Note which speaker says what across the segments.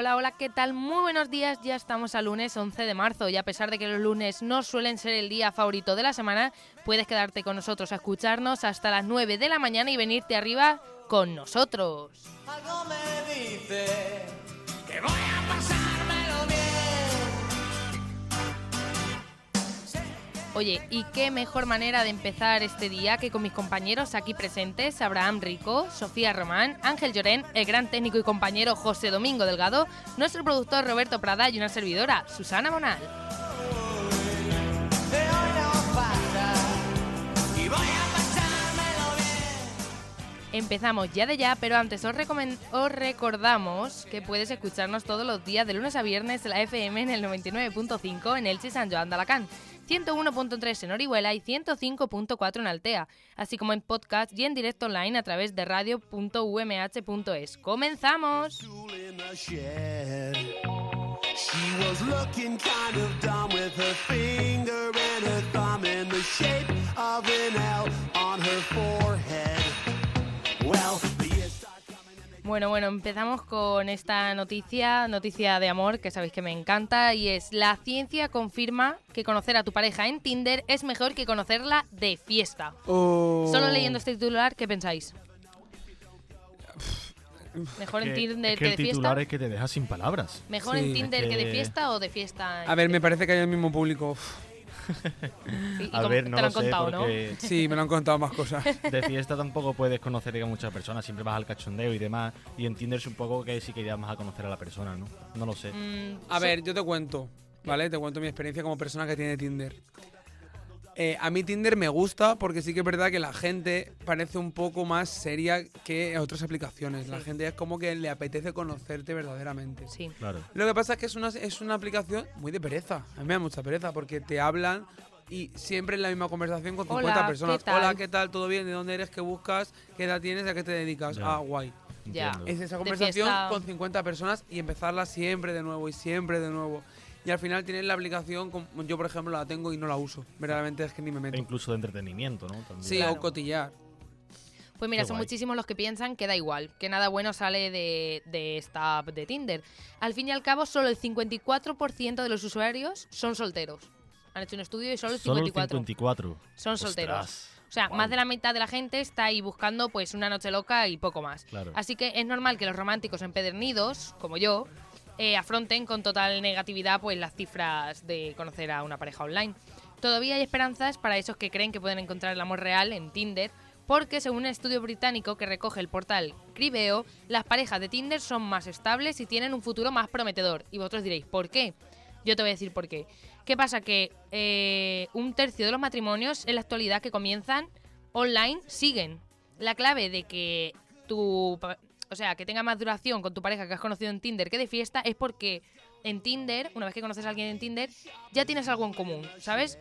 Speaker 1: Hola, hola, ¿qué tal? Muy buenos días, ya estamos al lunes 11 de marzo y a pesar de que los lunes no suelen ser el día favorito de la semana, puedes quedarte con nosotros a escucharnos hasta las 9 de la mañana y venirte arriba con nosotros.
Speaker 2: Algo me dice que voy a pasármelo
Speaker 1: Oye, ¿y qué mejor manera de empezar este día que con mis compañeros aquí presentes, Abraham Rico, Sofía Román, Ángel Llorén, el gran técnico y compañero José Domingo Delgado, nuestro productor Roberto Prada y una servidora, Susana
Speaker 2: bien.
Speaker 1: Empezamos ya de ya, pero antes os recordamos que puedes escucharnos todos los días de lunes a viernes en la FM en el 99.5 en Elche San Joan de Alacant, 101.3 en Orihuela y 105.4 en Altea, así como en podcast y en directo online a través de radio.umh.es. ¡Comenzamos! Bueno, bueno, empezamos con esta noticia, noticia de amor que sabéis que me encanta y es la ciencia confirma que conocer a tu pareja en Tinder es mejor que conocerla de fiesta. Solo leyendo este titular, ¿qué pensáis? ¿Mejor en Tinder
Speaker 3: es
Speaker 1: que,
Speaker 3: que el
Speaker 1: de
Speaker 3: titular
Speaker 1: fiesta?
Speaker 3: es que te deja sin palabras.
Speaker 1: ¿Mejor
Speaker 4: Sí.
Speaker 1: en Tinder
Speaker 3: Es
Speaker 1: que de fiesta o de fiesta? en
Speaker 4: A ver, me parece que hay el mismo público. Uf,
Speaker 1: Sí,
Speaker 3: A ver,
Speaker 1: te
Speaker 3: no
Speaker 1: lo
Speaker 3: lo
Speaker 1: han
Speaker 3: sé,
Speaker 1: contado, ¿no?
Speaker 3: porque
Speaker 4: Sí, me lo han contado más cosas.
Speaker 3: de fiesta tampoco puedes conocer a muchas personas, siempre vas al cachondeo y demás. Y en Tinder supongo que sí que irías más a conocer a la persona, ¿no? No lo sé.
Speaker 1: Mm,
Speaker 4: A ver, yo te cuento, ¿vale? Te cuento mi experiencia como persona que tiene Tinder. Eh, a mí Tinder me gusta porque sí que es verdad que la gente parece un poco más seria que otras aplicaciones. La
Speaker 1: Sí.
Speaker 4: gente es como que le apetece conocerte verdaderamente.
Speaker 1: Sí.
Speaker 3: Claro.
Speaker 4: Lo que pasa es que es una, es una aplicación muy de pereza. A mí me da mucha pereza porque te hablan y siempre en la misma conversación con 50
Speaker 1: Hola, ¿qué
Speaker 4: personas.
Speaker 1: tal?
Speaker 4: Hola, ¿qué tal? ¿Todo bien? ¿De dónde eres? ¿Qué buscas? ¿Qué edad tienes? ¿A qué te dedicas?
Speaker 3: Ya.
Speaker 4: Ah, guay.
Speaker 1: Ya.
Speaker 4: Es esa conversación con 50 personas y empezarla siempre de nuevo y siempre de nuevo. Y al final tienes la aplicación, como yo por ejemplo la tengo y no la uso. Verdaderamente es que ni me
Speaker 3: E
Speaker 4: meto.
Speaker 3: incluso de entretenimiento, ¿no? También.
Speaker 4: Sí,
Speaker 1: Claro.
Speaker 4: o cotillar.
Speaker 1: Pues mira,
Speaker 3: Qué
Speaker 1: son
Speaker 3: guay.
Speaker 1: muchísimos los que piensan que da igual, que nada bueno sale de, de esta app de Tinder. Al fin y al cabo, solo el 54% de los usuarios son solteros. Han hecho un estudio y solo el
Speaker 3: Solo el
Speaker 1: 54
Speaker 3: 54.
Speaker 1: son solteros.
Speaker 3: Ostras.
Speaker 1: O sea, más de la mitad de la gente está ahí buscando pues una noche loca y poco más.
Speaker 3: Claro.
Speaker 1: Así que es normal que los románticos empedernidos, como yo, eh, afronten con total negatividad pues las cifras de conocer a una pareja online. Todavía hay esperanzas para esos que creen que pueden encontrar el amor real en Tinder, porque según un estudio británico que recoge el portal Cribeo, las parejas de Tinder son más estables y tienen un futuro más prometedor. Y vosotros diréis, ¿por qué? Yo te voy a decir por qué. ¿Qué pasa? Que eh, un tercio de los matrimonios en la actualidad que comienzan online siguen. La clave de que tu. O sea, que tenga más duración con tu pareja que has conocido en Tinder que de fiesta es porque en Tinder, una vez que conoces a alguien en Tinder, ya tienes algo en común, ¿sabes?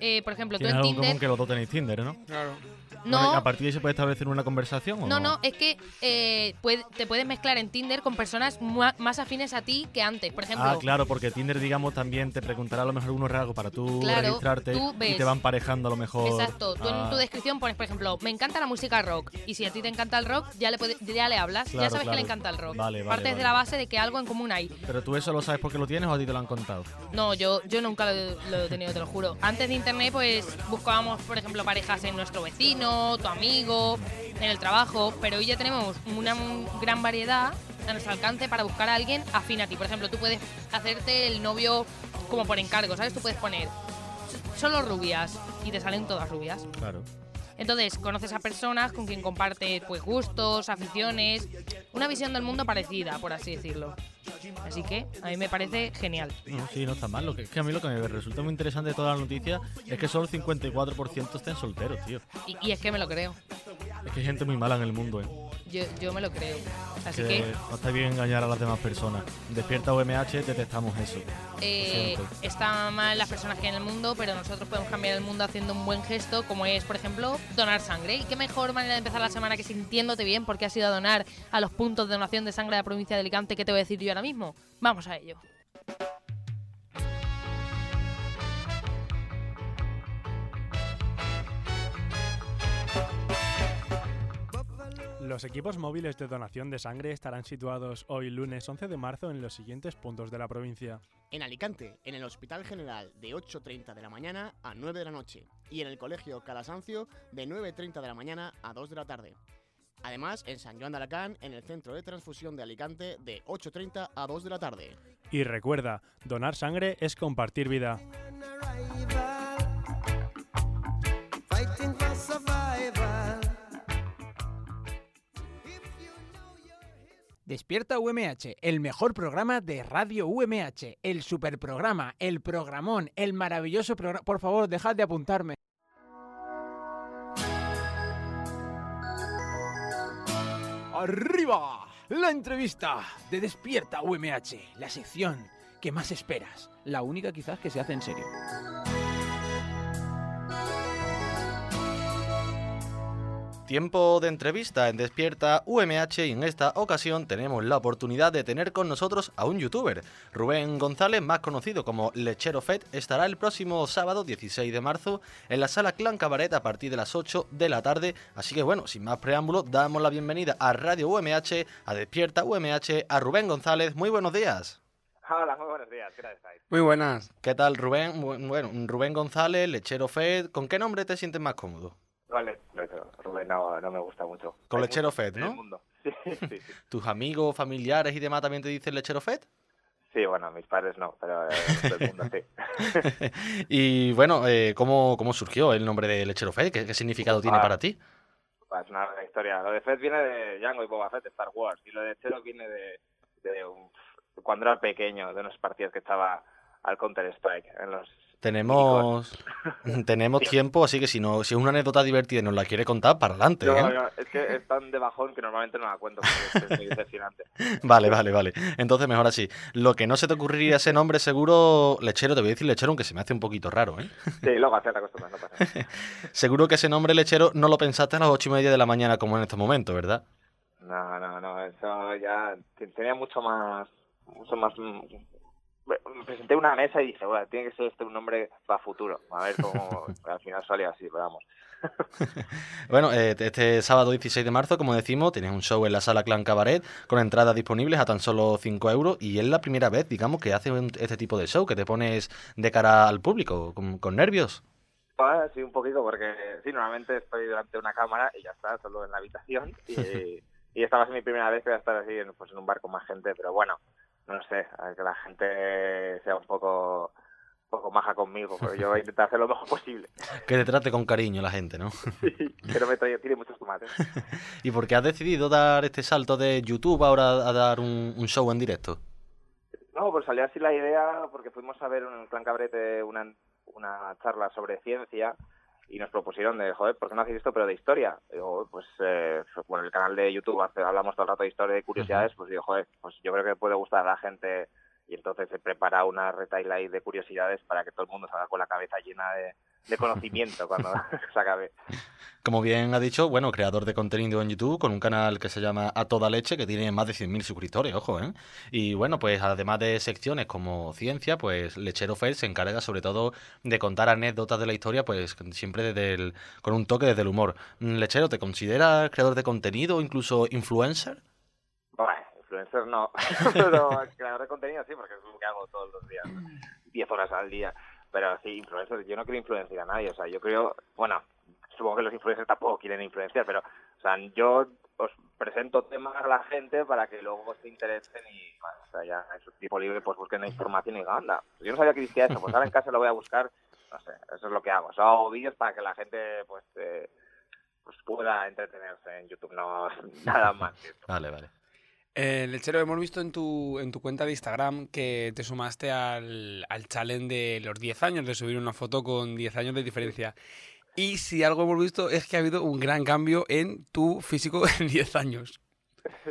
Speaker 1: Eh, por ejemplo, tú
Speaker 3: Tienes
Speaker 1: en
Speaker 3: algo en común que los dos tenéis Tinder, ¿no?
Speaker 4: Claro.
Speaker 1: No,
Speaker 3: ¿A partir de ahí se puede establecer una conversación o
Speaker 1: no,
Speaker 3: no?
Speaker 1: no, es que eh, puede- te puedes mezclar en Tinder con personas más afines a ti que antes. Por ejemplo,
Speaker 3: Ah, claro, porque Tinder, digamos, también te preguntará a lo mejor unos rasgos para tú
Speaker 1: Claro,
Speaker 3: registrarte
Speaker 1: tú
Speaker 3: y te van parejando a lo mejor.
Speaker 1: Exacto, tú en
Speaker 3: Ah,
Speaker 1: tu descripción pones, por ejemplo, me encanta la música rock. Y si a ti te encanta el rock, ya le, ya le hablas, ya
Speaker 3: Claro,
Speaker 1: sabes que le encanta el rock.
Speaker 3: Vale, vale,
Speaker 1: Partes
Speaker 3: vale.
Speaker 1: de la base de que algo en común hay.
Speaker 3: Pero tú eso lo sabes porque lo tienes o a ti te lo han contado.
Speaker 1: No, yo, yo nunca lo, lo he tenido, te lo juro. Antes de internet, pues buscábamos, por ejemplo, parejas en nuestro vecino, tu amigo, en el trabajo, pero hoy ya tenemos una gran variedad a nuestro alcance para buscar a alguien afín a ti. Por ejemplo, tú puedes hacerte el novio como por encargo, ¿sabes? Tú puedes poner solo rubias y te salen todas rubias.
Speaker 3: Claro.
Speaker 1: Entonces, conoces a personas con quien compartes pues, gustos, aficiones, una visión del mundo parecida, por así decirlo. Así que a mí me parece genial.
Speaker 3: No, sí, no está mal. Lo que, es que a mí lo que me resulta muy interesante de toda la noticia es que solo el 54% estén solteros, tío.
Speaker 1: Y, y es que me lo creo.
Speaker 3: Es que hay gente muy mala en el mundo, ¿eh?
Speaker 1: Yo, yo me lo creo. Así
Speaker 3: que
Speaker 1: que
Speaker 3: no está bien engañar a las demás personas. Despierta UMH, detectamos eso.
Speaker 1: eh, está mal las personas que hay en el mundo, pero nosotros podemos cambiar el mundo haciendo un buen gesto, como es, por ejemplo, donar sangre. Y qué mejor manera de empezar la semana que sintiéndote bien, porque has ido a donar a los puntos de donación de sangre de la provincia de Alicante. ¿Qué te voy a decir yo ahora mismo? Vamos a ello.
Speaker 5: Los equipos móviles de donación de sangre estarán situados hoy lunes 11 de marzo en los siguientes puntos de la provincia.
Speaker 6: En Alicante, en el Hospital General de 8.30 de la mañana a 9 de la noche y en el Colegio Calasancio de 9.30 de la mañana a 2 de la tarde. Además, en San Joan de Alacant, en el Centro de Transfusión de Alicante de 8.30 a 2 de la tarde.
Speaker 5: Y recuerda, donar sangre es compartir vida.
Speaker 4: Despierta UMH, el mejor programa de Radio UMH, el superprograma, el programón, el maravilloso programa. Por favor, dejad de apuntarme. ¡Arriba! La entrevista de Despierta UMH, la sección que más esperas, la única quizás que se hace en serio.
Speaker 3: Tiempo de entrevista en Despierta UMH y en esta ocasión tenemos la oportunidad de tener con nosotros a un youtuber. Rubén González, más conocido como Lechero Fed, estará el próximo sábado 16 de marzo en la sala Clan Cabaret a partir de las 8 de la tarde. Así que bueno, sin más preámbulos, damos la bienvenida a Radio UMH, a Despierta UMH, a Rubén González. Muy buenos días.
Speaker 7: Hola, muy buenos días, ¿qué tal estáis?
Speaker 3: Muy buenas. ¿Qué tal Rubén? Bu- Bueno, Rubén González, Lechero Fed, ¿con qué nombre te sientes más cómodo?
Speaker 7: Vale, Rubén no, no me gusta mucho.
Speaker 3: Con
Speaker 7: Hay
Speaker 3: Lechero Fed, ¿no?
Speaker 7: mundo. Sí, sí, sí.
Speaker 3: ¿Tus amigos, familiares y demás también te dicen Lechero Fed?
Speaker 7: Sí, bueno, mis padres no, pero eh, todo el mundo sí.
Speaker 3: y bueno, eh, ¿cómo, ¿cómo surgió el nombre de Lechero Fed? ¿Qué, qué significado tiene para ti?
Speaker 7: Es una larga historia. Lo de Fett viene de Django y Boba Fett, de Star Wars, y lo de Chero viene de, de un- cuando era pequeño, de unas partidas que estaba al Counter-Strike en los...
Speaker 3: Tenemos tenemos tiempo, así que si no si es una anécdota divertida y nos la quiere contar, para adelante.
Speaker 7: No,
Speaker 3: ¿eh?
Speaker 7: no, es que es tan de bajón que normalmente no la cuento porque es muy decepcionante.
Speaker 3: Vale, vale, vale. Entonces mejor así. Lo que no se te ocurriría ese nombre seguro, Lechero, te voy a decir Lechero, aunque se me hace un poquito raro, ¿eh?
Speaker 7: Sí, luego hacer la costumbre, no pasa nada.
Speaker 3: Seguro que ese nombre Lechero no lo pensaste a las ocho y media de la mañana como en estos momentos, ¿verdad?
Speaker 7: No, no, no, eso ya te- tenía mucho más, mucho más... presenté una mesa y dije, bueno, tiene que ser este un nombre para futuro. A ver cómo al final salió así, pero vamos.
Speaker 3: Bueno, eh, este sábado 16 de marzo, como decimos, tienes un show en la sala Clan Cabaret con entradas disponibles a tan solo 5 euros y es la primera vez, digamos, que haces este tipo de show, que te pones de cara al público, con, con nervios.
Speaker 7: Ah, sí, un poquito, porque sí, normalmente estoy delante de una cámara y ya está, solo en la habitación. Y, y esta va a ser mi primera vez que voy a estar así en, pues, en un bar con más gente, pero bueno, no sé, a que la gente sea un poco, poco maja conmigo, porque yo voy a intentar hacer lo mejor posible.
Speaker 3: Que te trate con cariño la gente, ¿no?
Speaker 7: Pero me tiene muchos tomates.
Speaker 3: ¿Y por qué has decidido dar este salto de YouTube ahora a dar un, un show en directo?
Speaker 7: No, pues salió así la idea porque fuimos a ver en el Clan Cabrete una, una charla sobre ciencia y nos propusieron de, joder, ¿por qué no hacéis esto pero de historia? Y digo, pues, eh, bueno, el canal de YouTube hace- hablamos todo el rato de historia y de curiosidades, pues digo, joder, pues yo creo que puede gustar a la gente y entonces se prepara una retail ahí de curiosidades para que todo el mundo salga con la cabeza llena de, de conocimiento cuando se acabe.
Speaker 3: Como bien ha dicho, bueno, creador de contenido en YouTube con un canal que se llama A Toda Leche, que tiene más de 100.000 suscriptores, ojo, ¿eh? Y bueno, pues además de secciones como ciencia, pues Lechero Fair se encarga sobre todo de contar anécdotas de la historia, pues siempre desde el, con un toque desde el humor. Mm, Lechero, ¿te consideras creador de contenido o incluso influencer?
Speaker 7: Bueno, influencer no, pero creador de contenido sí, porque es lo que hago todos los días, 10 horas al día. Pero sí, influencer, yo no quiero influenciar a nadie, o sea, yo creo, bueno, supongo que los influencers tampoco quieren influenciar, pero, o sea, yo os presento temas a la gente para que luego se interesen y, bueno, o sea, ya en su tiempo libre pues busquen la información y digan, anda, yo no sabía que existía eso, pues ahora en casa lo voy a buscar, no sé, eso es lo que hago, o sea, hago vídeos para que la gente, pues, eh, pues pueda entretenerse en YouTube, no nada más.
Speaker 3: Vale, vale.
Speaker 8: Eh, Lechero, hemos visto en tu, en tu cuenta de Instagram que te sumaste al, al challenge de los 10 años, de subir una foto con 10 años de diferencia. Y si algo hemos visto es que ha habido un gran cambio en tu físico en 10 años.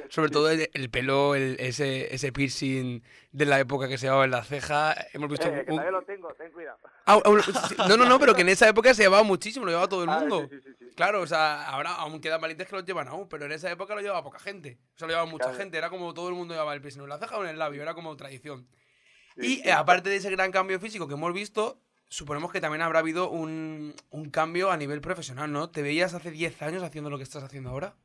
Speaker 8: Sobre todo el, el pelo, el- ese, ese piercing de la época que se llevaba en la ceja. Hemos visto
Speaker 7: Eh, que
Speaker 8: un-
Speaker 7: todavía lo tengo, ten cuidado.
Speaker 8: Ah, no, no, no, pero que en esa época se llevaba muchísimo, lo llevaba todo el
Speaker 7: Ah,
Speaker 8: mundo.
Speaker 7: sí, sí, sí.
Speaker 8: Claro, o sea, ahora aún quedan valientes que lo llevan aún, pero en esa época lo llevaba poca gente. O sea, lo llevaba mucha
Speaker 7: Claro.
Speaker 8: gente, era como todo el mundo llevaba el piercing en la ceja o en el labio, era como tradición.
Speaker 7: Sí,
Speaker 8: y
Speaker 7: sí.
Speaker 8: eh, aparte de ese gran cambio físico que hemos visto, suponemos que también habrá habido un, un cambio a nivel profesional, ¿no? ¿Te veías hace 10 años haciendo lo que estás haciendo ahora?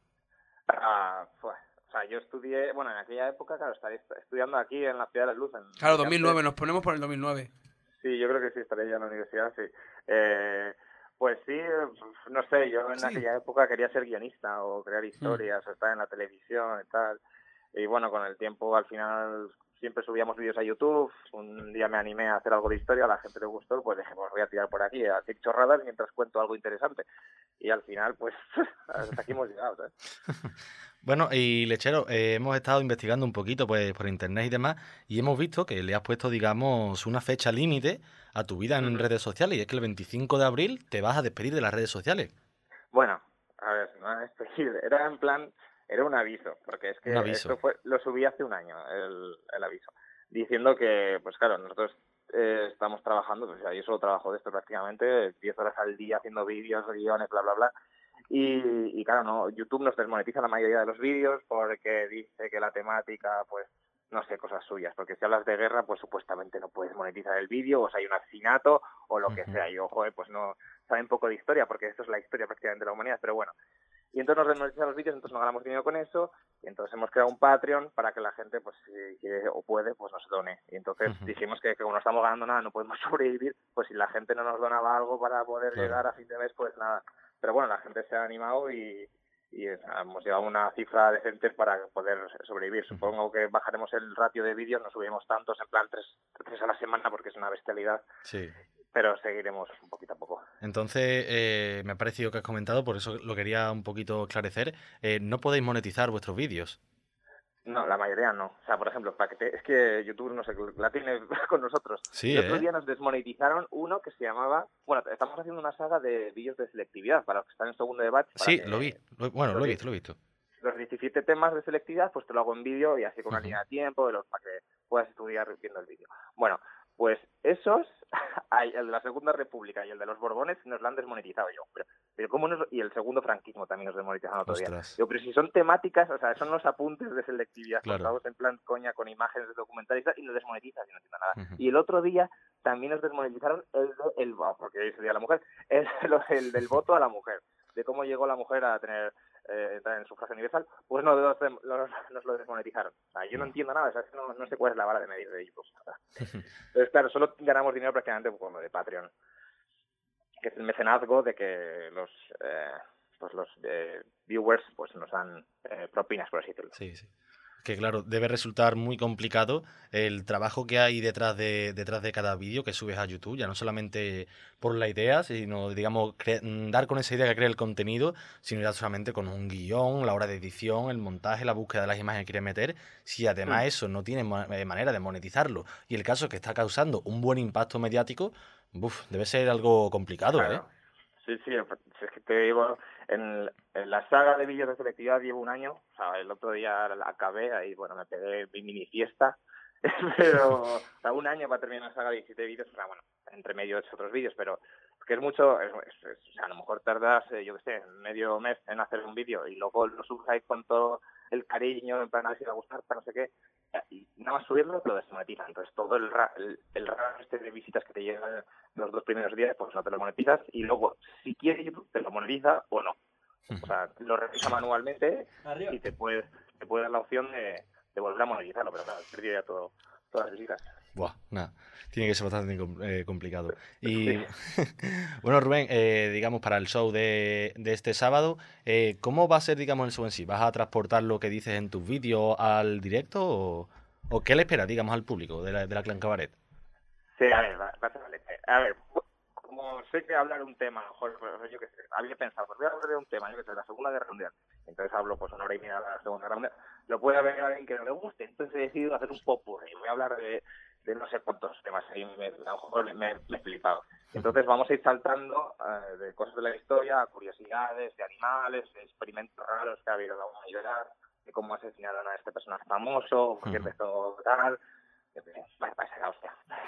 Speaker 7: Ah, fue- o sea, yo estudié, bueno, en aquella época, claro, estaría est- estudiando aquí en la Ciudad de la Luz. En
Speaker 8: Claro,
Speaker 7: Alicante.
Speaker 8: 2009, nos ponemos por el 2009.
Speaker 7: Sí, yo creo que sí, estaría ya en la universidad, sí. Eh, pues sí, eh, no sé, yo en
Speaker 8: Sí.
Speaker 7: aquella época quería ser guionista o crear historias o estar en la televisión y tal. Y bueno, con el tiempo al final siempre subíamos vídeos a YouTube. Un día me animé a hacer algo de historia, a la gente le gustó, pues dije, pues voy a tirar por aquí, a hacer chorradas mientras cuento algo interesante. Y al final, pues, hasta aquí hemos llegado, ¿sabes?
Speaker 3: Bueno, y Lechero, eh, hemos estado investigando un poquito pues, por internet y demás, y hemos visto que le has puesto, digamos, una fecha límite a tu vida en redes sociales, y es que el 25 de abril te vas a despedir de las redes sociales.
Speaker 7: Bueno, a ver, no es posible. Era en plan, era un aviso, porque es que esto fue, lo subí hace un año, el, el aviso, diciendo que, pues claro, nosotros eh, estamos trabajando, pues, yo solo trabajo de esto prácticamente, 10 horas al día haciendo vídeos, guiones, bla, bla, bla. Y, y claro, no, YouTube nos desmonetiza la mayoría de los vídeos porque dice que la temática, pues, no sé, cosas suyas, porque si hablas de guerra, pues supuestamente no puedes monetizar el vídeo, o si hay un asesinato, o lo que sea, y ojo, eh, pues no saben poco de historia, porque esto es la historia prácticamente de la humanidad, pero bueno. Y entonces nos desmonetizan los vídeos, entonces no ganamos dinero con eso, y entonces hemos creado un Patreon para que la gente, pues si quiere o puede, pues nos done. Y entonces dijimos que, que como no estamos ganando nada, no podemos sobrevivir, pues si la gente no nos donaba algo para poder
Speaker 3: Claro.
Speaker 7: llegar a fin de mes, pues nada. Pero bueno, la gente se ha animado y, y hemos llegado a una cifra decente para poder sobrevivir. Supongo que bajaremos el ratio de vídeos, no subiremos tantos, en plan tres, tres a la semana, porque es una bestialidad,
Speaker 3: Sí.
Speaker 7: pero seguiremos un poquito a poco.
Speaker 3: Entonces, eh, me ha parecido que has comentado, por eso lo quería un poquito esclarecer, eh, no podéis monetizar vuestros vídeos.
Speaker 7: No, la mayoría no. O sea, por ejemplo, para que te- es que YouTube, no sé, la tiene con nosotros.
Speaker 3: Sí,
Speaker 7: el otro
Speaker 3: ¿eh?
Speaker 7: día nos desmonetizaron uno que se llamaba... Bueno, estamos haciendo una saga de vídeos de selectividad para los que están en segundo de batch.
Speaker 3: Sí,
Speaker 7: que
Speaker 3: lo vi. Lo- bueno,
Speaker 7: lo
Speaker 3: lo he
Speaker 7: vi.
Speaker 3: visto, lo he visto.
Speaker 7: Los 17 temas de selectividad, pues te lo hago en vídeo y así con una línea de tiempo de los, para que puedas estudiar viendo el vídeo. Bueno, pues esos, hay el de la Segunda República y el de los Borbones nos lo han desmonetizado yo. Pero, pero ¿cómo nos- y el segundo franquismo también nos desmonetizaron otro día. Digo, pero si son temáticas, o sea, son los apuntes de selectividad
Speaker 3: Claro.
Speaker 7: en plan coña con imágenes de documentales y nos desmonetizas y no entiendo nada. Y el otro día también nos desmonetizaron el, de- el oh, porque hoy es el día de la mujer, el, lo- el del voto a la mujer, de cómo llegó la mujer a tener eh, en sufragio universal, pues no, los los- nos lo desmonetizaron. O sea, yo no entiendo nada, o sea, no, no sé cuál es la vara de medir de YouTube. Entonces, claro, solo ganamos dinero prácticamente con lo de Patreon, que es el mecenazgo de que los eh, pues los eh, viewers pues nos dan eh, propinas, por así decirlo.
Speaker 3: Sí, sí. Que claro, debe resultar muy complicado el trabajo que hay detrás de, detrás de cada vídeo que subes a YouTube, ya no solamente por la idea, sino, digamos, mm, dar con esa idea que crea el contenido, sino ya solamente con un guion, la hora de edición, el montaje, la búsqueda de las imágenes que quieres meter. Si además
Speaker 7: Mm.
Speaker 3: eso no tiene ma- eh, manera de monetizarlo y el caso es que está causando un buen impacto mediático, buf, debe ser algo complicado, ¿eh?
Speaker 7: Sí, sí, es que te digo, en, en la saga de vídeos de selectividad llevo un año, o sea, el otro día acabé, ahí, bueno, me pegué mi mini fiesta, pero, o sea, un año para terminar la saga de 17 vídeos, o sea, bueno, entre medio he otros vídeos, pero que es mucho, es, es- es- o sea, a lo mejor tardas, eh, yo qué sé, medio mes en hacer un vídeo y luego lo subes con todo el cariño, en plan, a ver si va a gustar, para no sé qué, y nada más subirlo lo desmonetizan. Entonces todo el, ra el, el RAM este de visitas que te llegan los dos primeros días, pues no te lo monetizas y luego, si quieres YouTube, te lo monetiza o no. O sea, lo revisa manualmente y te puede, te puede dar la opción de, de volver a monetizarlo, pero claro, perdido ya todo, todas las visitas.
Speaker 3: Buah, nada. Tiene que ser bastante eh, complicado. Y bueno, Rubén, eh, digamos, para el show de, de este sábado, eh, ¿cómo va a ser, digamos, el show en sí? ¿Vas a transportar lo que dices en tus vídeos al directo o, o qué le esperas, digamos, al público de la, de la Clan Cabaret?
Speaker 7: Sí, a ver, va, va a ser la leche. A ver, como sé que hablar un tema, mejor, pues, yo qué sé, había pensado, pues voy a hablar de un tema, yo qué sé, la Segunda Guerra Mundial. Entonces hablo pues una hora y media de la Segunda Guerra Mundial. Lo puede haber alguien que no le guste, entonces he decidido hacer un popurrí. Voy a hablar de, de no sé cuántos temas ahí, me, a lo mejor me, he flipado. Entonces vamos a ir saltando eh, de cosas de la historia, a curiosidades, de animales, de experimentos raros que ha habido en la humanidad, de cómo asesinaron a este personaje famoso, por qué empezó tal.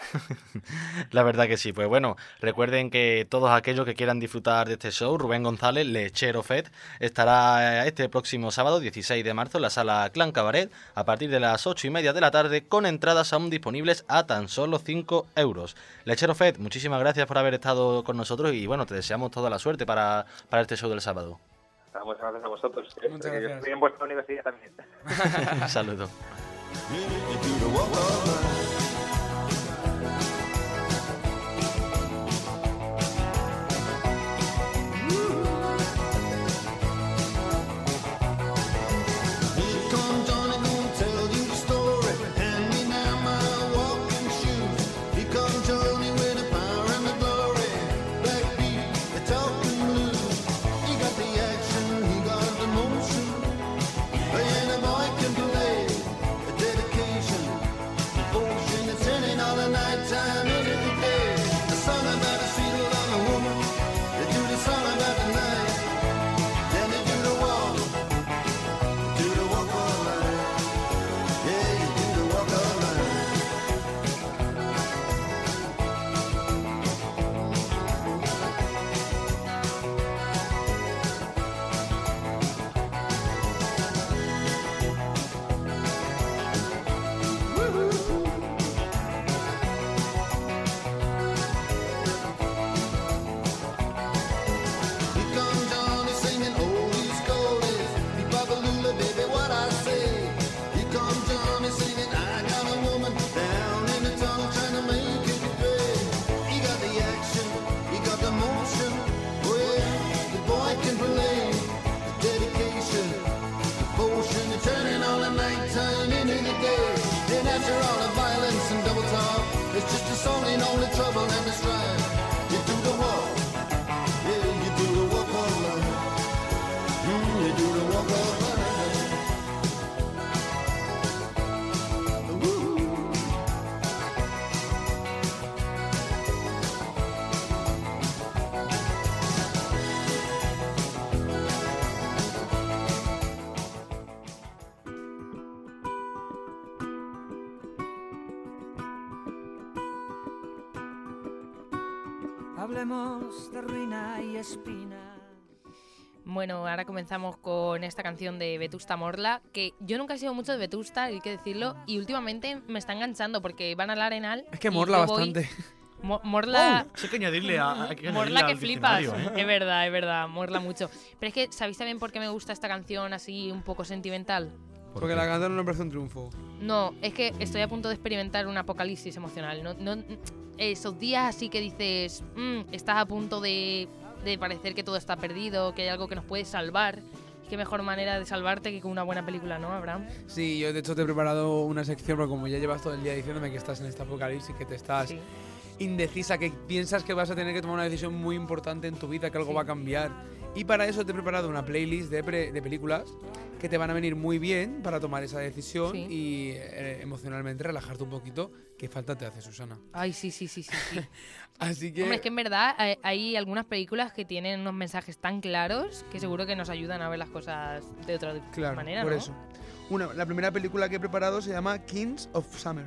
Speaker 7: La
Speaker 3: verdad que sí. Pues bueno, recuerden que todos aquellos que quieran disfrutar de este show, Rubén González, Lechero Fed, estará este próximo sábado, 16 de marzo, en la sala Clan Cabaret, a partir de las 8 y media de la tarde, con entradas aún disponibles a tan solo 5 euros. Lechero Fed, muchísimas gracias por haber estado con nosotros y bueno, te deseamos toda la suerte para, para este show del sábado.
Speaker 7: Muchas gracias a vosotros.
Speaker 9: Muchas gracias.
Speaker 7: estoy en vuestra universidad también.
Speaker 3: Un saludo.
Speaker 10: Minute to do the walk.
Speaker 1: Bueno, ahora comenzamos con esta canción de Vetusta Morla, que yo nunca he sido mucho de Vetusta, hay que decirlo, y últimamente me está enganchando porque van al Arenal.
Speaker 9: Es que morla bastante.
Speaker 1: Mo- morla.
Speaker 3: Oh, que añadirle a- que añadirle
Speaker 1: Morla que flipas.
Speaker 3: ¿eh?
Speaker 1: Es verdad, es verdad, morla mucho. Pero es que, ¿sabéis también por qué me gusta esta canción así un poco sentimental?
Speaker 9: Porque la canción no me parece un triunfo.
Speaker 1: No, es que estoy a punto de experimentar un apocalipsis emocional. No, no, esos días así que dices, "Mm, estás a punto de, de parecer que todo está perdido, que hay algo que nos puede salvar. Qué mejor manera de salvarte que con una buena película, ¿no, Abraham?
Speaker 9: Sí, yo de hecho te he preparado una sección, porque como ya llevas todo el día diciéndome que estás en este apocalipsis, que te estás
Speaker 1: Sí.
Speaker 9: indecisa, que piensas que vas a tener que tomar una decisión muy importante en tu vida, que algo
Speaker 1: Sí.
Speaker 9: va a cambiar. Y para eso te he preparado una playlist de, pre- de películas que te van a venir muy bien para tomar esa decisión
Speaker 1: Sí.
Speaker 9: y eh, emocionalmente relajarte un poquito, que falta te hace Susana.
Speaker 1: Ay, sí, sí, sí, sí. sí.
Speaker 9: Así que...
Speaker 1: Hombre, es que en verdad hay, hay algunas películas que tienen unos mensajes tan claros que seguro que nos ayudan a ver las cosas de otra
Speaker 9: Claro,
Speaker 1: manera,
Speaker 9: por
Speaker 1: ¿no?
Speaker 9: eso. Una, la primera película que he preparado se llama Kings of Summer.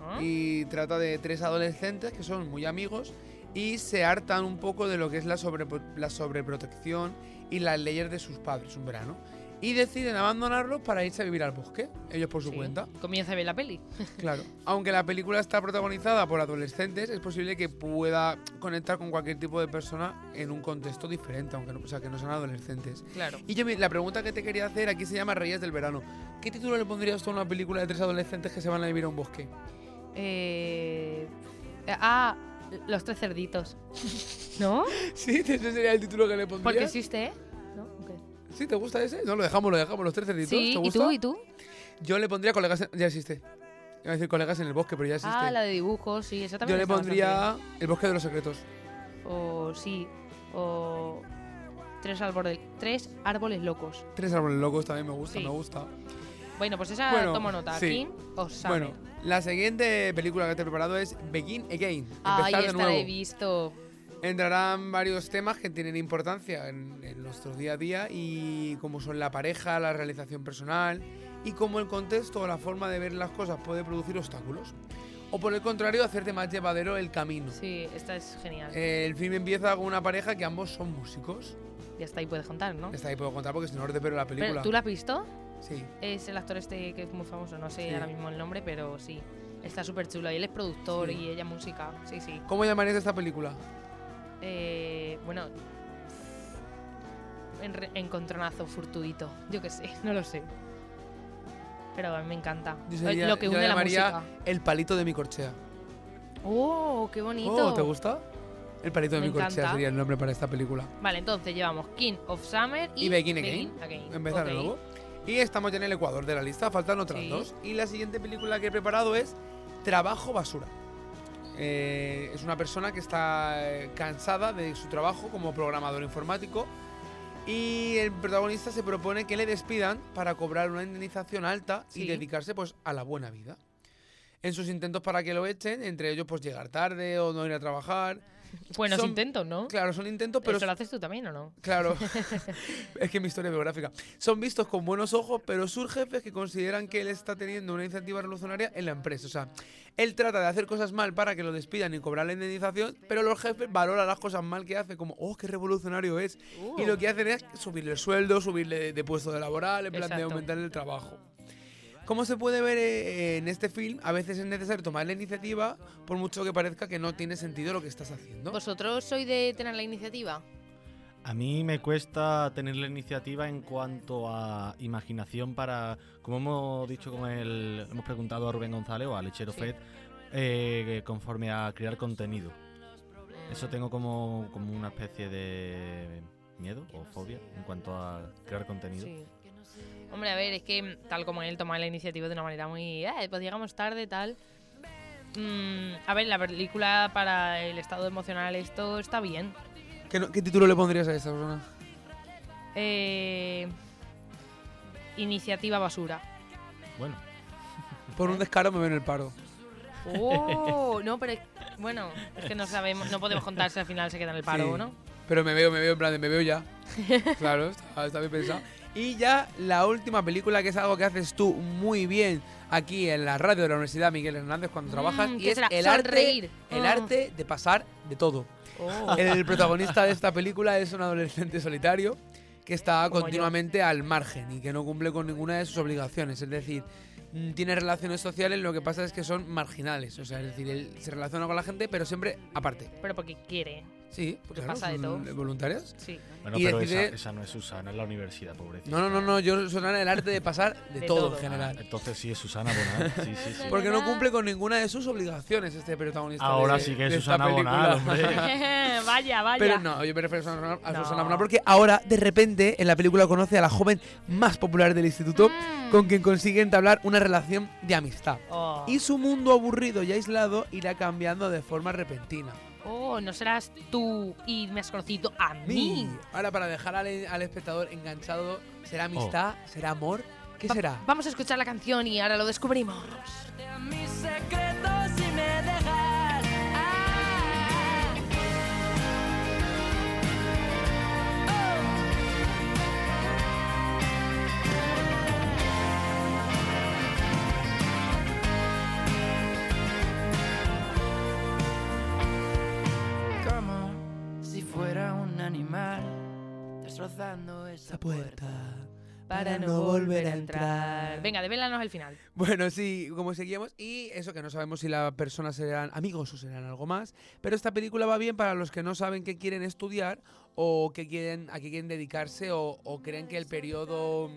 Speaker 1: ¿Ah?
Speaker 9: Y trata de tres adolescentes que son muy amigos y se hartan un poco de lo que es la, sobre, la sobreprotección y las leyes de sus padres un verano. Y deciden abandonarlos para irse a vivir al bosque, ellos por su
Speaker 1: Sí.
Speaker 9: cuenta.
Speaker 1: Comienza a ver la peli.
Speaker 9: Claro. Aunque la película está protagonizada por adolescentes, es posible que pueda conectar con cualquier tipo de persona en un contexto diferente, aunque no, o sea, que no sean adolescentes.
Speaker 1: Claro.
Speaker 9: Y yo, la pregunta que te quería hacer aquí se llama Reyes del Verano. ¿Qué título le pondrías a una película de tres adolescentes que se van a vivir a un bosque?
Speaker 1: Eh... Ah, los tres cerditos. ¿No?
Speaker 9: Sí, ese sería el título que le pondrías.
Speaker 1: Porque existe, ¿eh? ¿No? Ok.
Speaker 9: ¿Sí? ¿Te gusta ese? No, lo dejamos, lo dejamos, los tres cerditos.
Speaker 1: Sí,
Speaker 9: ¿Te
Speaker 1: ¿y tú? ¿Y tú?
Speaker 9: Yo le pondría colegas. en- Ya existe. Iba a decir colegas en el bosque, pero ya existe.
Speaker 1: Ah, la de dibujos, sí, esa
Speaker 9: Yo
Speaker 1: también
Speaker 9: le
Speaker 1: está bastante
Speaker 9: pondría El bosque de los secretos.
Speaker 1: O sí. O. Tres árboles, tres árboles locos.
Speaker 9: Tres árboles locos también me gusta,
Speaker 1: Sí.
Speaker 9: me gusta.
Speaker 1: Bueno, pues esa
Speaker 9: Bueno,
Speaker 1: tomo nota.
Speaker 9: sí.
Speaker 1: King of Summer.
Speaker 9: Bueno, la siguiente película que te he preparado es Begin Again.
Speaker 1: Esta la
Speaker 9: nuevo.
Speaker 1: he visto.
Speaker 9: Entrarán varios temas que tienen importancia en, en nuestro día a día y como son la pareja, la realización personal y cómo el contexto o la forma de ver las cosas puede producir obstáculos. O por el contrario, hacerte más llevadero el camino.
Speaker 1: Sí, esta es genial.
Speaker 9: Eh, el film empieza con una pareja que ambos son músicos.
Speaker 1: Y hasta ahí puedes contar, ¿no?
Speaker 9: Está ahí puedo contar porque si no, no te pero la película.
Speaker 1: Pero, ¿Tú la has visto?
Speaker 9: Sí.
Speaker 1: Es el actor este que es muy famoso, no sé
Speaker 9: Sí.
Speaker 1: ahora mismo el nombre, pero sí. Está súper chulo. Y él es productor
Speaker 9: Sí.
Speaker 1: y ella música. Sí, sí.
Speaker 9: ¿Cómo llamarías esta película?
Speaker 1: Eh, bueno. En encontronazo fortuito. Yo qué sé, no lo sé. Pero a mí me encanta.
Speaker 9: Yo
Speaker 1: Eh,
Speaker 9: sería-
Speaker 1: lo que
Speaker 9: yo
Speaker 1: une la
Speaker 9: llamaría
Speaker 1: música.
Speaker 9: El palito de mi corchea.
Speaker 1: ¡Oh, qué bonito!
Speaker 9: Oh, ¿Te gusta? El palito de
Speaker 1: Me
Speaker 9: mi corchea sería el nombre para esta película.
Speaker 1: Vale, entonces llevamos King of Summer y,
Speaker 9: Y Begin Again.
Speaker 1: Again.
Speaker 9: Empezar de
Speaker 1: Ok.
Speaker 9: nuevo. Y estamos ya en el Ecuador de la lista, faltan otras
Speaker 1: Sí.
Speaker 9: dos. Y la siguiente película que he preparado es Trabajo Basura. Eh, es una persona que está eh, cansada de su trabajo como programador informático y el protagonista se propone que le despidan para cobrar una indemnización alta y
Speaker 1: Sí.
Speaker 9: dedicarse pues a la buena vida. En sus intentos para que lo echen, entre ellos pues llegar tarde o no ir a trabajar.
Speaker 1: Buenos
Speaker 9: Son-
Speaker 1: intentos, ¿no?
Speaker 9: Claro, son intentos, pero
Speaker 1: ¿Eso lo haces tú también o no?
Speaker 9: Claro. es que mi historia es biográfica. Son vistos con buenos ojos, pero sus jefes que consideran que él está teniendo una iniciativa revolucionaria en la empresa. O sea, él trata de hacer cosas mal para que lo despidan y cobrar la indemnización, pero los jefes valoran las cosas mal que hace, como, oh, qué revolucionario es. Y lo que hacen es subirle el sueldo, subirle de, de puesto de laboral, en plan de aumentar el trabajo. Como se puede ver eh, en este film, a veces es necesario tomar la iniciativa, por mucho que parezca que no tiene sentido lo que estás haciendo.
Speaker 1: ¿Vosotros sois de tener la iniciativa?
Speaker 3: A mí me cuesta tener la iniciativa en cuanto a imaginación para, como hemos dicho con el, hemos preguntado a Rubén González o a Lechero
Speaker 1: Sí.
Speaker 3: Fed, eh, conforme a crear contenido. Eso tengo como, como una especie de miedo o fobia en cuanto a crear contenido.
Speaker 1: Sí. Hombre, a ver, es que tal como él toma la iniciativa de una manera muy... Eh, pues llegamos tarde, tal... Mm, a ver, la película para el estado emocional esto está bien.
Speaker 9: ¿Qué, no- qué título le pondrías a esta persona?
Speaker 1: Eh, iniciativa basura.
Speaker 3: Bueno,
Speaker 9: Por un descaro me ven el paro.
Speaker 1: Oh, no, pero es- bueno, es que no sabemos, no podemos contar si al final se queda en el paro
Speaker 9: Sí.
Speaker 1: o no.
Speaker 9: Pero me veo, me veo, en plan de me veo ya. claro, está, está bien pensado. Y ya la última película, que es algo que haces tú muy bien aquí en la radio de la Universidad Miguel Hernández cuando trabajas,
Speaker 1: Mm,
Speaker 9: y
Speaker 1: ¿qué
Speaker 9: es el arte, el
Speaker 1: Oh.
Speaker 9: arte de pasar de todo.
Speaker 1: Oh.
Speaker 9: El protagonista de esta película es un adolescente solitario que está
Speaker 1: Como yo.
Speaker 9: continuamente al margen y que no cumple con ninguna de sus obligaciones. Es decir, mm, tiene relaciones sociales, lo que pasa es que son marginales. O sea, es decir, él se relaciona con la gente, pero siempre aparte.
Speaker 1: Pero porque quiere.
Speaker 9: Sí,
Speaker 1: Porque
Speaker 9: claro,
Speaker 1: pasa de todo.
Speaker 9: voluntarias.
Speaker 1: Sí.
Speaker 3: bueno
Speaker 9: Y
Speaker 3: pero
Speaker 9: decide-
Speaker 3: esa, esa no es Susana, es la universidad, pobrecita.
Speaker 9: No, no, no, no, yo soy el arte de pasar de,
Speaker 1: De
Speaker 9: todo,
Speaker 1: todo.
Speaker 9: en general.
Speaker 3: Entonces sí es Susana Bonal. Sí, sí, sí.
Speaker 9: Porque no cumple con ninguna de sus obligaciones este protagonista.
Speaker 3: Ahora
Speaker 9: de-
Speaker 3: sí que es Susana Bonal, hombre.
Speaker 1: vaya, vaya.
Speaker 9: Pero no, yo me refiero a Susana, a
Speaker 1: No.
Speaker 9: Susana Bonal porque ahora, de repente, en la película conoce a la joven más popular del instituto
Speaker 1: Mm.
Speaker 9: con quien consigue entablar una relación de amistad.
Speaker 1: Oh.
Speaker 9: Y su mundo aburrido y aislado irá cambiando de forma repentina.
Speaker 1: Oh, no serás tú y me has conocido a mí.
Speaker 9: Ahora, para dejar al, al espectador enganchado, ¿será
Speaker 1: Oh.
Speaker 9: amistad? ¿Será amor? ¿Qué
Speaker 1: Va-
Speaker 9: será?
Speaker 1: Vamos a escuchar la canción y ahora lo descubrimos.
Speaker 2: Destrozando esa puerta.
Speaker 1: Para no volver a entrar. Venga, devélanos el final.
Speaker 9: Bueno, sí, como seguíamos. Y eso que no sabemos si las personas serán amigos o serán algo más. Pero esta película va bien para los que no saben qué quieren estudiar o que quieren, a qué quieren dedicarse o, o creen que el periodo,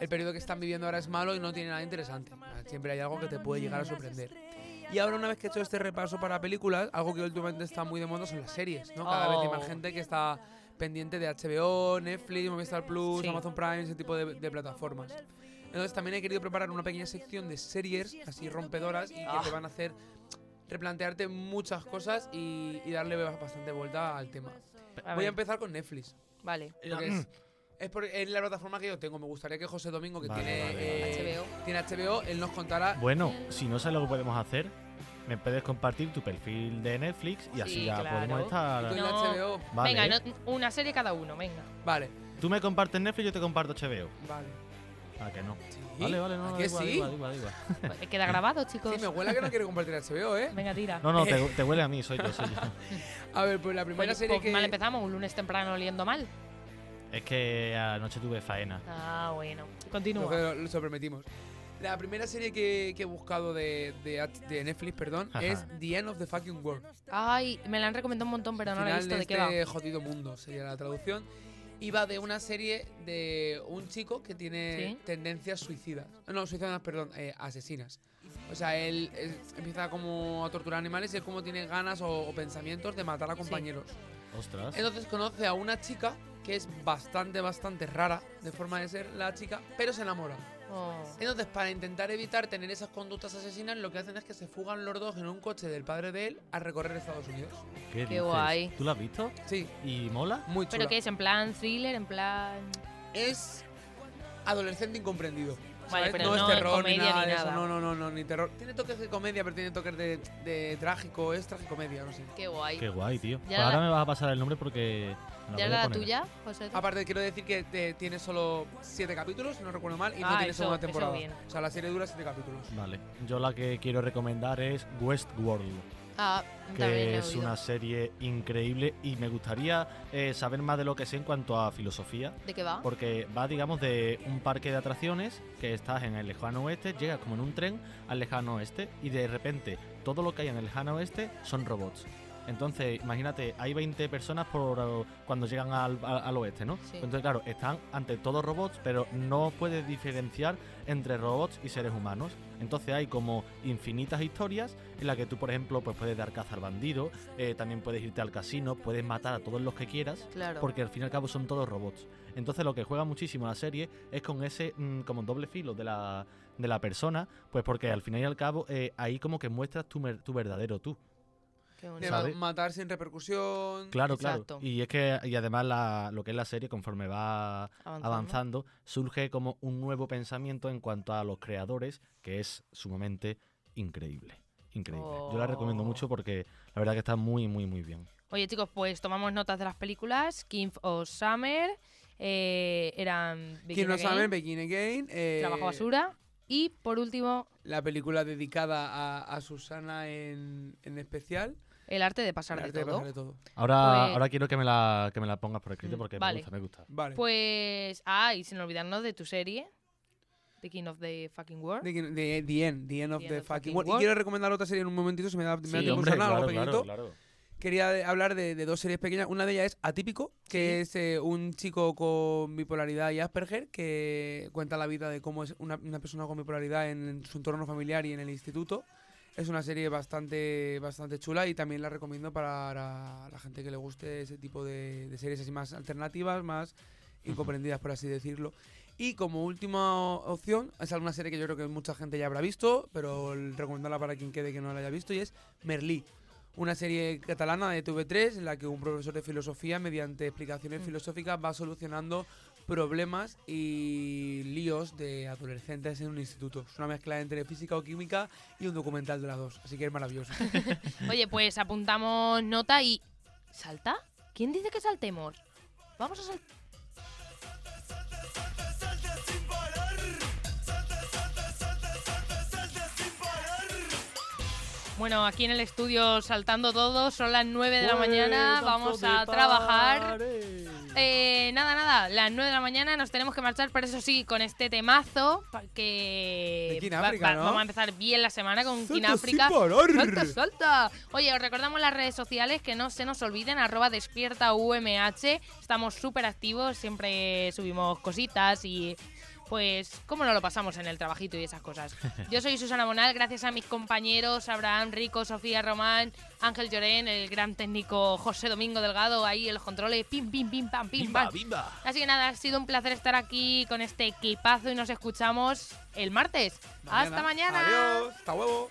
Speaker 9: el periodo que están viviendo ahora es malo y no tiene nada interesante. Siempre hay algo que te puede llegar a sorprender. Y ahora una vez que he hecho este repaso para películas, algo que últimamente está muy de moda son las series, ¿no? Cada vez hay más
Speaker 1: Oh.
Speaker 9: gente que está pendiente de HBO, Netflix, Movistar Plus,
Speaker 1: Sí.
Speaker 9: Amazon Prime, ese tipo de, de plataformas. Entonces también he querido preparar una pequeña sección de series así rompedoras y que
Speaker 1: Ah.
Speaker 9: te van a hacer replantearte muchas cosas y, y darle bastante vuelta al tema.
Speaker 1: A
Speaker 9: Voy a empezar con Netflix.
Speaker 1: Vale.
Speaker 9: es, es, por- es la plataforma que yo tengo. Me gustaría que José Domingo, que
Speaker 3: Vale,
Speaker 9: tiene,
Speaker 3: vale,
Speaker 9: eh,
Speaker 1: HBO.
Speaker 9: tiene HBO, él nos contara.
Speaker 3: Bueno, si no sabes lo que podemos hacer, me puedes compartir tu perfil de Netflix y así
Speaker 1: Sí,
Speaker 3: ya
Speaker 1: claro.
Speaker 3: podemos estar.
Speaker 9: Tú en
Speaker 1: No.
Speaker 9: HBO.
Speaker 3: Vale.
Speaker 1: Venga, no- una serie cada uno, venga.
Speaker 9: Vale,
Speaker 3: Tú me compartes Netflix, yo te comparto HBO.
Speaker 9: vale.
Speaker 3: Ah, que no.
Speaker 9: Sí.
Speaker 3: Vale, vale, no,
Speaker 9: ¿A que
Speaker 3: igual,
Speaker 9: sí?
Speaker 3: igual, igual, igual.
Speaker 1: Eh, Queda grabado, chicos.
Speaker 9: Sí, me huele a que no quiere compartir HBO, ¿eh?
Speaker 1: Venga, tira.
Speaker 3: No, no, te, te huele a mí, soy yo, soy yo.
Speaker 9: A ver, pues la primera
Speaker 1: Pues-
Speaker 9: serie
Speaker 1: pues
Speaker 9: que.
Speaker 1: mal empezamos, un lunes temprano oliendo mal.
Speaker 3: Es que anoche tuve faena.
Speaker 1: Ah, bueno.
Speaker 9: Lo
Speaker 1: Continúa.
Speaker 9: que lo- lo prometimos. La primera serie que, que he buscado de, de, de Netflix, perdón,
Speaker 3: Ajá.
Speaker 9: es The End of the Fucking World.
Speaker 1: Ay, me la han recomendado un montón, pero no la he visto.
Speaker 9: de
Speaker 1: ¿De qué va?
Speaker 9: este jodido mundo sería la traducción. Y va de una serie de un chico que tiene
Speaker 1: Sí.
Speaker 9: tendencias suicidas. No, suicidas, perdón, eh, asesinas. O sea, él empieza como a torturar animales y es como tiene ganas o, o pensamientos de matar a compañeros.
Speaker 3: Ostras.
Speaker 9: Entonces conoce a una chica que es bastante, bastante rara de forma de ser la chica, pero se enamora.
Speaker 1: Oh.
Speaker 9: Entonces, para intentar evitar tener esas conductas asesinas, lo que hacen es que se fugan los dos en un coche del padre de él a recorrer Estados Unidos.
Speaker 3: ¿Qué, dices?
Speaker 1: guay.
Speaker 3: ¿Tú lo has visto?
Speaker 9: Sí,
Speaker 3: ¿Y mola?
Speaker 9: muy chula.
Speaker 1: ¿Pero qué es? ¿En plan thriller? ¿En plan.?
Speaker 9: Es adolescente incomprendido.
Speaker 1: Vale, pero
Speaker 9: no,
Speaker 1: no
Speaker 9: es terror
Speaker 1: comedia
Speaker 9: ni nada
Speaker 1: ni
Speaker 9: de eso.
Speaker 1: nada.
Speaker 9: No, no, no, no, ni terror. Tiene toques de comedia, pero tiene toques de, de trágico. Es tragicomedia, no sé.
Speaker 1: Qué guay.
Speaker 3: Qué guay, tío.
Speaker 1: Ya
Speaker 3: Pues
Speaker 1: la-
Speaker 3: ahora me vas a pasar el nombre porque.
Speaker 1: ¿Ya era la tuya, José?
Speaker 9: Aparte, quiero decir que te- tiene solo siete capítulos, si no recuerdo mal, y no
Speaker 1: Ah,
Speaker 9: tiene
Speaker 1: eso-
Speaker 9: segunda temporada. O sea, la serie dura siete capítulos.
Speaker 3: Vale. Yo la que quiero recomendar es Westworld.
Speaker 1: Ah,
Speaker 3: que es una serie increíble y me gustaría eh, saber más de lo que sé en cuanto a filosofía.
Speaker 1: ¿De qué va?
Speaker 3: Porque va, digamos, de un parque de atracciones que estás en el lejano oeste, llegas como en un tren al lejano oeste y de repente todo lo que hay en el lejano oeste son robots. Entonces, imagínate, hay 20 personas por eh, cuando llegan al, oeste, ¿no?
Speaker 1: Sí.
Speaker 3: Entonces, claro, están ante todos robots, pero no puedes diferenciar entre robots y seres humanos. Entonces hay como infinitas historias en las que tú, por ejemplo, pues puedes dar caza al bandido, eh, también puedes irte al casino, puedes matar a todos los que quieras,
Speaker 1: Claro.
Speaker 3: porque al fin y al cabo son todos robots. Entonces lo que juega muchísimo la serie es con ese mm, como doble filo de la, de la persona, pues porque al final y al cabo eh, ahí como que muestras tu, tu verdadero tú.
Speaker 9: Matar sin repercusión.
Speaker 3: Claro,
Speaker 1: Exacto.
Speaker 3: claro. Y es que, y además la- lo que es la serie, conforme va
Speaker 1: Avanzando.
Speaker 3: avanzando, surge como un nuevo pensamiento en cuanto a los creadores, que es sumamente increíble. Increíble. Yo la recomiendo
Speaker 1: Oh.
Speaker 3: mucho porque la verdad que está muy, muy, muy bien.
Speaker 1: Oye, chicos, pues tomamos notas de las películas. King of Summer. eh, eran.
Speaker 9: No
Speaker 1: Again,
Speaker 9: sabe, Begin Again. eh,
Speaker 1: Trabajo basura. Y por último,
Speaker 9: La película dedicada a, a Susana en, en especial.
Speaker 1: El arte de pasar de todo.
Speaker 9: pasar de todo.
Speaker 3: Ahora,
Speaker 1: Pues-
Speaker 3: ahora quiero que me, la, que me la pongas por escrito
Speaker 1: Mm,
Speaker 3: porque
Speaker 1: vale.
Speaker 3: me gusta, me gusta.
Speaker 9: Vale.
Speaker 1: Pues. Ah, y sin olvidarnos de tu serie. The King of the Fucking World.
Speaker 9: De, de- the End, The End of
Speaker 1: The
Speaker 9: the,
Speaker 1: End
Speaker 9: fucking
Speaker 1: fucking
Speaker 9: world. Y quiero recomendar otra serie en un momentito, si me da, me da
Speaker 3: Sí,
Speaker 9: tiempo,
Speaker 3: hombre,
Speaker 9: Susana, algo
Speaker 3: claro,
Speaker 9: pequeñito.
Speaker 3: claro, claro.
Speaker 9: Quería de- hablar de, de dos series pequeñas. Una de ellas es Atípico, que es eh, un chico con bipolaridad y Asperger, que cuenta la vida de cómo es una, una persona con bipolaridad en, en su entorno familiar y en el instituto. Es una serie bastante, bastante chula y también la recomiendo para la, gente que le guste ese tipo de, de series así más alternativas, más incomprendidas, por así decirlo. Y como última opción, es alguna serie que yo creo que mucha gente ya habrá visto, pero recomendarla para quien quede que no la haya visto, y es Merlí. Una serie catalana de TV3 en la que un profesor de filosofía, mediante explicaciones filosóficas, va solucionando problemas y líos de adolescentes en un instituto. Es una mezcla entre física o química y un documental de las dos, así que es maravilloso.
Speaker 1: Oye, pues apuntamos nota y. ¿Salta? ¿Quién dice que saltemos? Vamos a saltar. Bueno, aquí en el estudio saltando todos, son las 9 de la mañana, vamos a trabajar. Eh, nada, nada, las 9 de la mañana nos tenemos que marchar, pero eso sí, con este temazo, que
Speaker 9: De
Speaker 1: va-
Speaker 9: África,
Speaker 1: va-
Speaker 9: ¿no?
Speaker 1: vamos a empezar bien la semana con
Speaker 9: sin
Speaker 1: África. ¡Salta, salta! Oye, os recordamos las redes sociales, que no se nos olviden, arroba despierta UMH, estamos súper activos, siempre subimos cositas y... Pues, ¿cómo no lo pasamos en el trabajito y esas cosas? Yo soy Susana Monal, gracias a mis compañeros Abraham, Rico, Sofía, Román, Ángel Llorén, el gran técnico José Domingo Delgado, ahí el controles, pim, pim, pim, pam, pim, pam. Así que nada, ha sido un placer estar aquí con este equipazo y nos escuchamos el martes. ¡Hasta mañana!
Speaker 9: Adiós, hasta huevo.